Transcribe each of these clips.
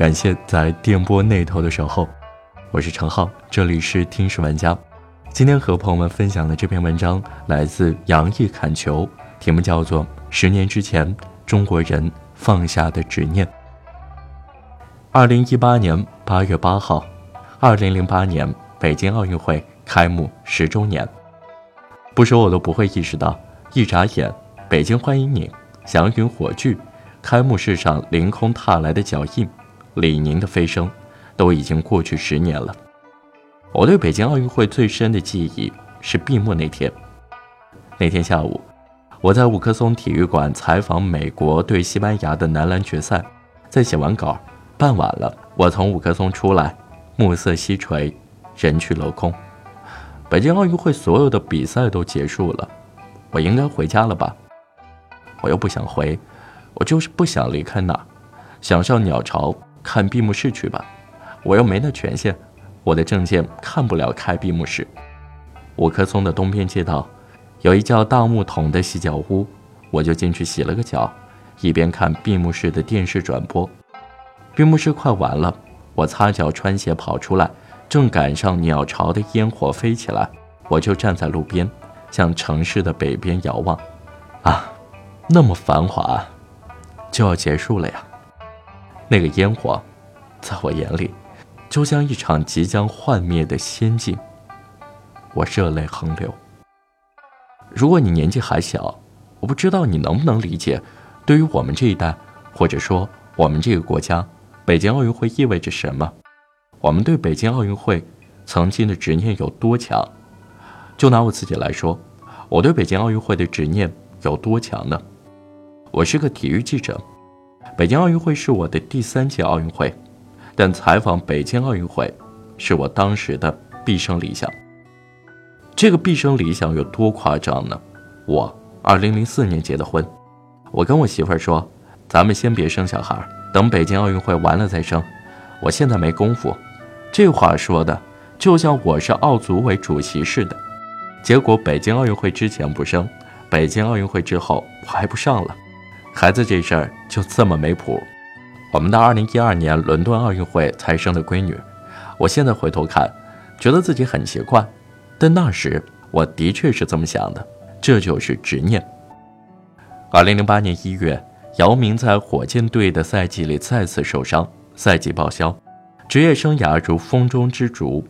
感谢在电波那头的守候，我是程浩，这里是听史玩家。今天和朋友们分享的这篇文章来自杨毅砍球，题目叫做《十年之前中国人放下的执念》。二零一八年八月八号，二零零八年北京奥运会开幕十周年。不说我都不会意识到，一眨眼，北京欢迎你，祥云火炬，开幕式上凌空踏来的脚印。李宁的飞升，都已经过去十年了。我对北京奥运会最深的记忆是闭幕那天。那天下午，我在五棵松体育馆采访美国对西班牙的男篮决赛，在写完稿，傍晚了，我从五棵松出来，暮色西垂，人去楼空。北京奥运会所有的比赛都结束了，我应该回家了吧？我又不想回，我就是不想离开那，想上鸟巢。看闭幕式去吧，我又没那权限，我的证件看不了开闭幕式。五棵松的东边街道，有一叫大木桶的洗脚屋，我就进去洗了个脚，一边看闭幕式的电视转播。闭幕式快完了，我擦脚穿鞋跑出来，正赶上鸟巢的烟火飞起来，我就站在路边，向城市的北边遥望。啊，那么繁华，就要结束了呀。那个烟火，在我眼里，就像一场即将幻灭的仙境。我热泪横流。如果你年纪还小，我不知道你能不能理解，对于我们这一代，或者说我们这个国家，北京奥运会意味着什么？我们对北京奥运会曾经的执念有多强？就拿我自己来说，我对北京奥运会的执念有多强呢？我是个体育记者。北京奥运会是我的第三届奥运会，但采访北京奥运会是我当时的毕生理想。这个毕生理想有多夸张呢？我2004年结的婚，我跟我媳妇儿说：“咱们先别生小孩，等北京奥运会完了再生。”我现在没功夫。这话说的就像我是奥组委主席似的。结果北京奥运会之前不生，北京奥运会之后我还不上了。孩子这事儿就这么没谱。我们到二零一二年伦敦奥运会才生的闺女，我现在回头看，觉得自己很奇怪，但那时我的确是这么想的。这就是执念。二零零八年一月，姚明在火箭队的赛季里再次受伤，赛季报销，职业生涯如风中之烛。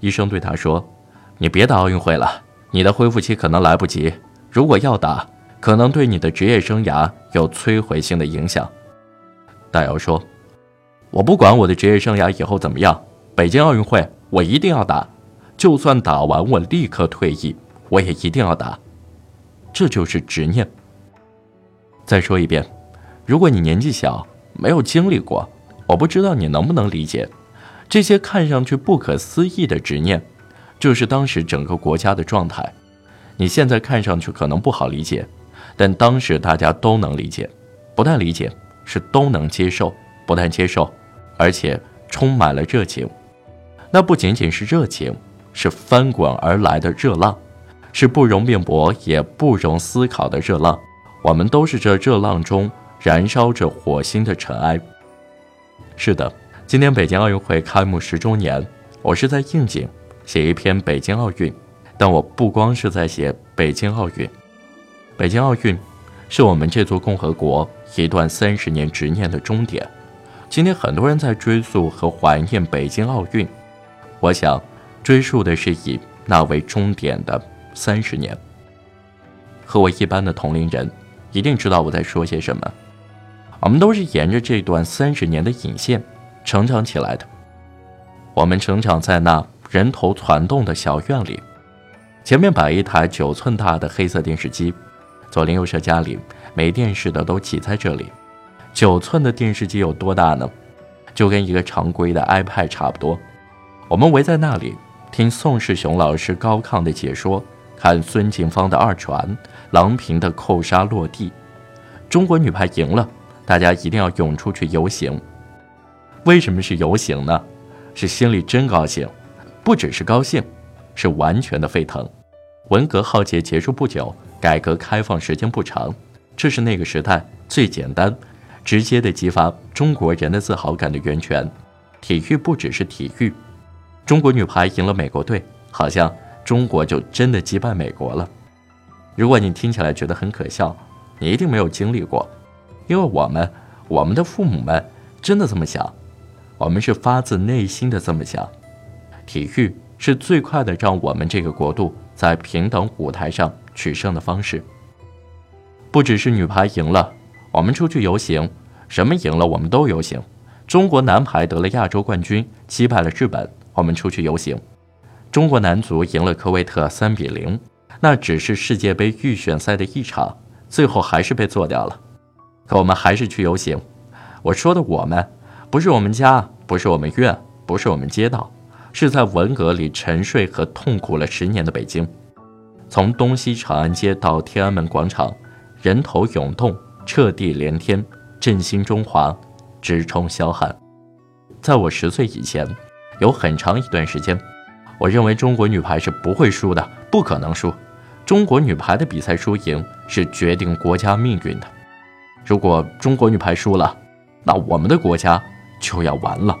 医生对他说：“你别打奥运会了，你的恢复期可能来不及。如果要打。”可能对你的职业生涯有摧毁性的影响，大姚说：“我不管我的职业生涯以后怎么样，北京奥运会我一定要打，就算打完我立刻退役，我也一定要打。这就是执念。”再说一遍，如果你年纪小，没有经历过，我不知道你能不能理解，这些看上去不可思议的执念，就是当时整个国家的状态。你现在看上去可能不好理解。但当时大家都能理解，不但理解，是都能接受，不但接受，而且充满了热情。那不仅仅是热情，是翻滚而来的热浪，是不容辩驳也不容思考的热浪。我们都是这热浪中燃烧着火星的尘埃。是的，今天北京奥运会开幕十周年，我是在应景写一篇北京奥运，但我不光是在写北京奥运。北京奥运，是我们这座共和国一段三十年执念的终点。今天很多人在追溯和怀念北京奥运，我想，追溯的是以那为终点的三十年。和我一般的同龄人，一定知道我在说些什么。我们都是沿着这段三十年的引线成长起来的。我们成长在那人头攒动的小院里，前面摆一台九寸大的黑色电视机。左邻右舍家里没电视的都挤在这里。九寸的电视机有多大呢？就跟一个常规的 iPad 差不多。我们围在那里听宋世雄老师高亢的解说，看孙锦芳的二传，郎平的扣杀落地。中国女排赢了，大家一定要涌出去游行。为什么是游行呢？是心里真高兴，不只是高兴，是完全的沸腾。文革浩劫结束不久。改革开放时间不长，这是那个时代最简单，直接的激发中国人的自豪感的源泉。体育不只是体育，中国女排赢了美国队，好像中国就真的击败美国了。如果你听起来觉得很可笑，你一定没有经历过，因为我们，我们的父母们真的这么想，我们是发自内心的这么想。体育是最快的让我们这个国度在平等舞台上取胜的方式。不只是女排赢了，我们出去游行，什么赢了我们都游行。中国男排得了亚洲冠军，击败了日本，我们出去游行。中国男足赢了科威特三比零，那只是世界杯预选赛的一场，最后还是被做掉了。可我们还是去游行。我说的我们，不是我们家，不是我们院，不是我们街道，是在文革里沉睡和痛苦了十年的北京。从东西长安街到天安门广场。人头涌动，彻地连天，振兴中华，直冲霄汉。在我十岁以前，有很长一段时间，我认为中国女排是不会输的，不可能输。中国女排的比赛输赢是决定国家命运的。如果中国女排输了，那我们的国家就要完了。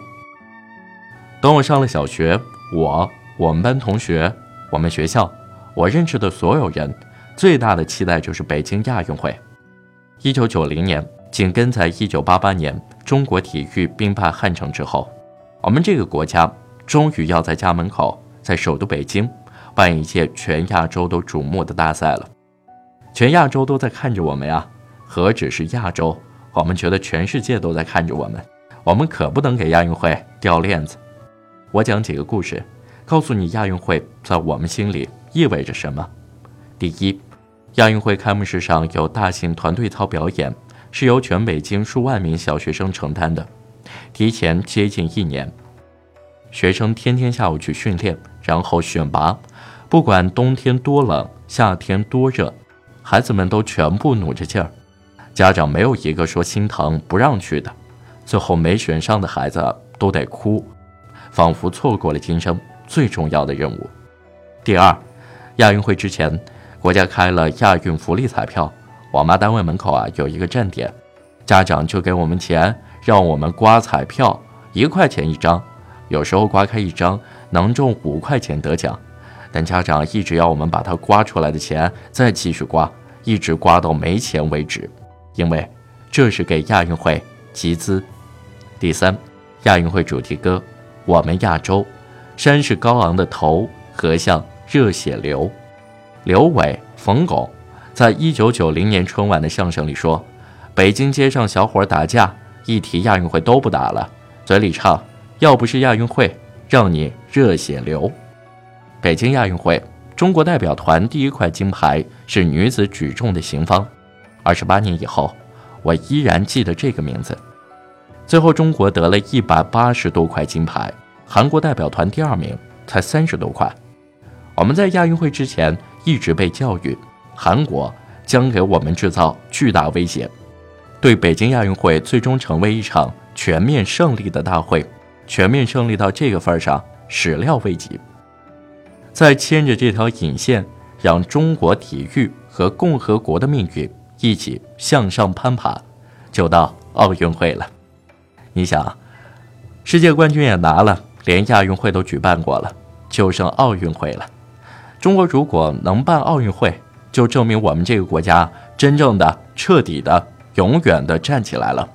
等我上了小学，我、我们班同学、我们学校、我认识的所有人。最大的期待就是北京亚运会。一九九零年，紧跟在一九八八年中国体育兵败汉城之后，我们这个国家终于要在家门口，在首都北京办一届全亚洲都瞩目的大赛了。全亚洲都在看着我们呀，何止是亚洲？我们觉得全世界都在看着我们。我们可不能给亚运会掉链子。我讲几个故事，告诉你亚运会在我们心里意味着什么。第一。亚运会开幕式上有大型团队操表演，是由全北京数万名小学生承担的。提前接近一年，学生天天下午去训练，然后选拔。不管冬天多冷，夏天多热，孩子们都全部努着劲儿。家长没有一个说心疼不让去的。最后没选上的孩子都得哭，仿佛错过了今生最重要的任务。第二，亚运会之前。国家开了亚运福利彩票，我妈单位门口啊有一个站点，家长就给我们钱，让我们刮彩票，一块钱一张，有时候刮开一张能中五块钱得奖，但家长一直要我们把它刮出来的钱再继续刮，一直刮到没钱为止，因为这是给亚运会集资。第三，亚运会主题歌，我们亚洲，山是高昂的头，河像热血流。刘伟、冯巩在一九九零年春晚的相声里说：“北京街上小伙打架，一提亚运会都不打了，嘴里唱要不是亚运会，让你热血流。”北京亚运会，中国代表团第一块金牌是女子举重的邢芳。二十八年以后，我依然记得这个名字。最后，中国得了一百八十多块金牌，韩国代表团第二名，才三十多块。我们在亚运会之前。一直被教育，韩国将给我们制造巨大威胁。对北京亚运会最终成为一场全面胜利的大会，全面胜利到这个份上，始料未及。再牵着这条引线，让中国体育和共和国的命运一起向上攀爬，就到奥运会了。你想，世界冠军也拿了，连亚运会都举办过了，就剩奥运会了。中国如果能办奥运会，就证明我们这个国家真正的、彻底的、永远的站起来了。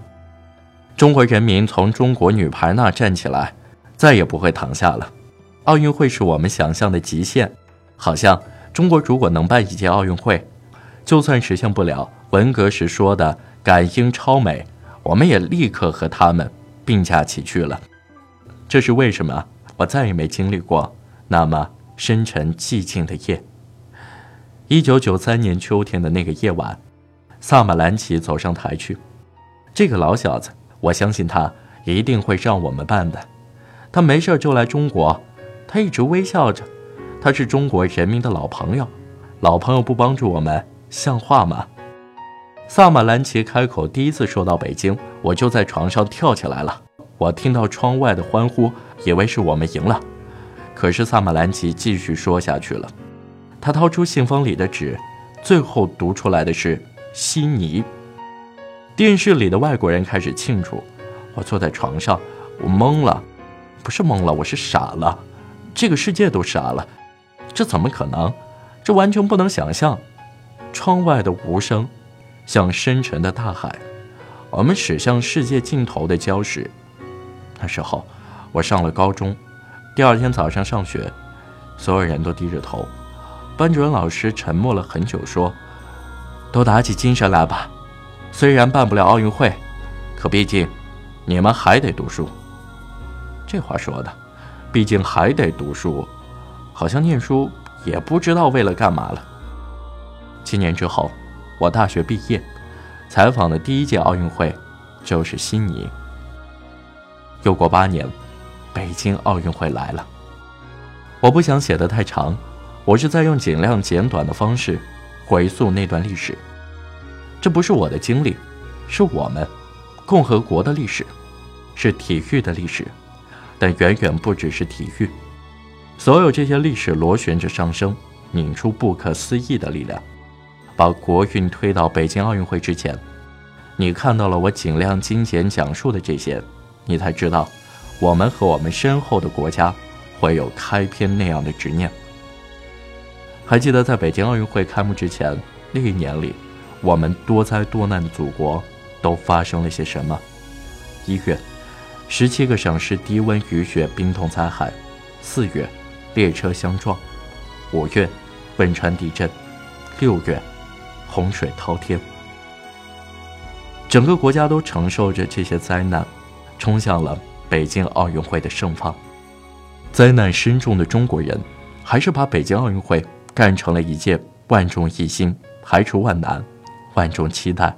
中国人民从中国女排那站起来，再也不会躺下了。奥运会是我们想象的极限，好像中国如果能办一届奥运会，就算实现不了文革时说的赶英超美，我们也立刻和他们并驾齐驱了。这是为什么？我再也没经历过那么。深沉寂静的夜。一九九三年秋天的那个夜晚，萨马兰奇走上台去。这个老小子，我相信他一定会让我们办的。他没事就来中国，他一直微笑着。他是中国人民的老朋友，老朋友不帮助我们，像话吗？萨马兰奇开口第一次说到北京，我就在床上跳起来了。我听到窗外的欢呼，以为是我们赢了。可是萨马兰奇继续说下去了，他掏出信封里的纸，最后读出来的是悉尼。电视里的外国人开始庆祝，我坐在床上，我懵了，不是懵了，我是傻了，这个世界都傻了，这怎么可能？这完全不能想象。窗外的无声，像深沉的大海，我们驶向世界尽头的礁石。那时候，我上了高中，第二天早上上学，所有人都低着头，班主任老师沉默了很久，说：“都打起精神来吧，虽然办不了奥运会，可毕竟，你们还得读书。”这话说的，毕竟还得读书，好像念书也不知道为了干嘛了。七年之后，我大学毕业，采访的第一届奥运会就是悉尼。又过八年，北京奥运会来了。我不想写得太长，我是在用尽量简短的方式回溯那段历史。这不是我的经历，是我们共和国的历史，是体育的历史，但远远不只是体育。所有这些历史螺旋着上升，拧出不可思议的力量。把国运推到北京奥运会之前，你看到了我尽量精简讲述的这些，你才知道，我们和我们身后的国家会有开篇那样的执念。还记得在北京奥运会开幕之前那一年里，我们多灾多难的祖国都发生了些什么？一月，十七个省市低温雨雪冰冻灾害；四月，列车相撞；五月，汶川地震；六月。洪水滔天，整个国家都承受着这些灾难，冲向了北京奥运会的盛放。灾难深重的中国人，还是把北京奥运会干成了一届万众一心、排除万难、万众期待、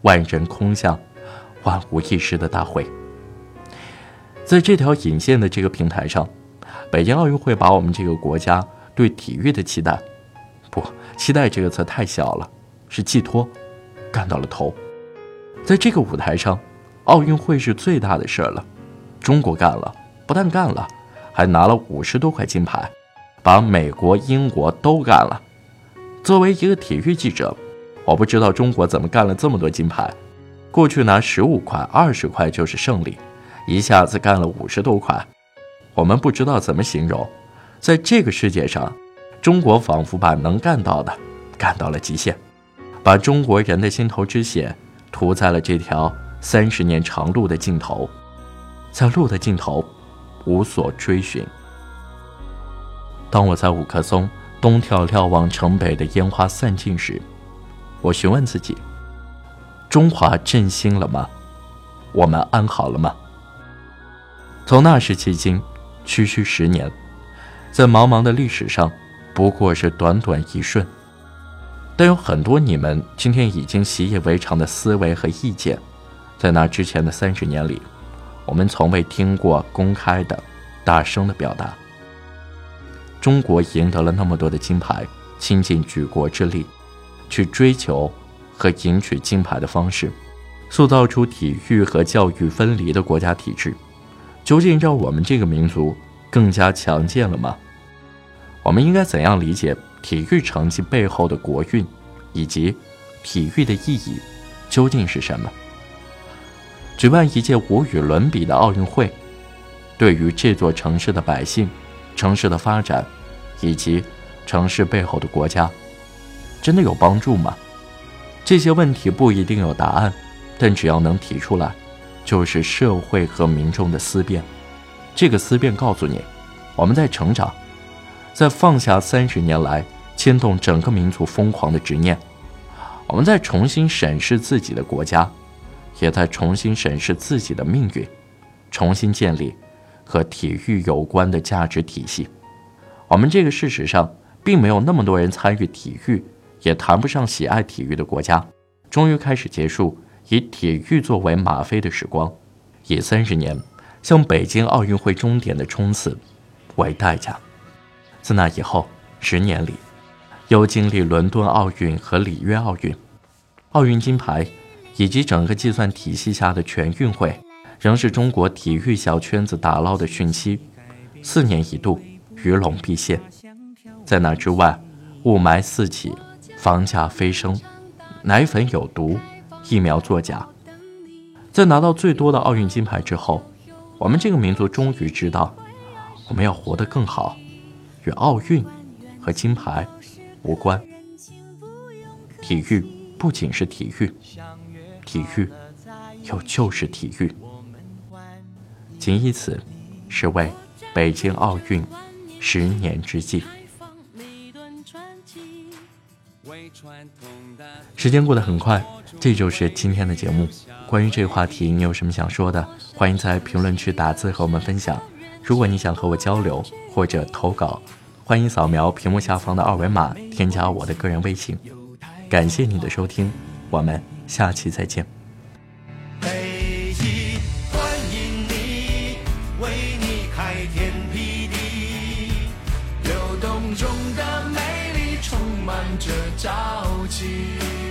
万人空巷、万无一失的大会。在这条引线的这个平台上，北京奥运会把我们这个国家对体育的期待，不，期待这个词太小了。是寄托，干到了头，在这个舞台上，奥运会是最大的事儿了。中国干了，不但干了，还拿了五十多块金牌，把美国、英国都干了。作为一个体育记者，我不知道中国怎么干了这么多金牌。过去拿十五块、二十块就是胜利，一下子干了五十多块，我们不知道怎么形容。在这个世界上，中国仿佛把能干到的干到了极限。把中国人的心头之血涂在了这条三十年长路的尽头，在路的尽头，无所追寻。当我在五棵松东眺眺望城北的烟花散尽时，我询问自己：中华振兴了吗？我们安好了吗？从那时至今，区区十年，在茫茫的历史上，不过是短短一瞬。但有很多你们今天已经习以为常的思维和意见，在那之前的三十年里，我们从未听过公开的、大声的表达。中国赢得了那么多的金牌，倾尽举国之力，去追求和赢取金牌的方式，塑造出体育和教育分离的国家体制，究竟让我们这个民族更加强健了吗？我们应该怎样理解？体育成绩背后的国运，以及体育的意义究竟是什么？举办一届无与伦比的奥运会，对于这座城市的百姓、城市的发展，以及城市背后的国家，真的有帮助吗？这些问题不一定有答案，但只要能提出来，就是社会和民众的思辨。这个思辨告诉你，我们在成长。在放下三十年来牵动整个民族疯狂的执念，我们在重新审视自己的国家，也在重新审视自己的命运，重新建立和体育有关的价值体系。我们这个事实上并没有那么多人参与体育，也谈不上喜爱体育的国家，终于开始结束以体育作为吗啡的时光，以三十年向北京奥运会终点的冲刺为代价。自那以后十年里，又经历伦敦奥运和里约奥运，奥运金牌以及整个计算体系下的全运会，仍是中国体育小圈子打捞的讯息。四年一度，鱼龙毕现。在那之外，雾霾四起，房价飞升，奶粉有毒，疫苗作假，在拿到最多的奥运金牌之后，我们这个民族终于知道，我们要活得更好，与奥运和金牌无关。体育不仅是体育，体育又就是体育。仅以此，是为北京奥运十年之际。时间过得很快，这就是今天的节目。关于这个话题，你有什么想说的？欢迎在评论区打字和我们分享。如果你想和我交流或者投稿，欢迎扫描屏幕下方的二维码，添加我的个人微信。感谢你的收听，我们下期再见。着朝气。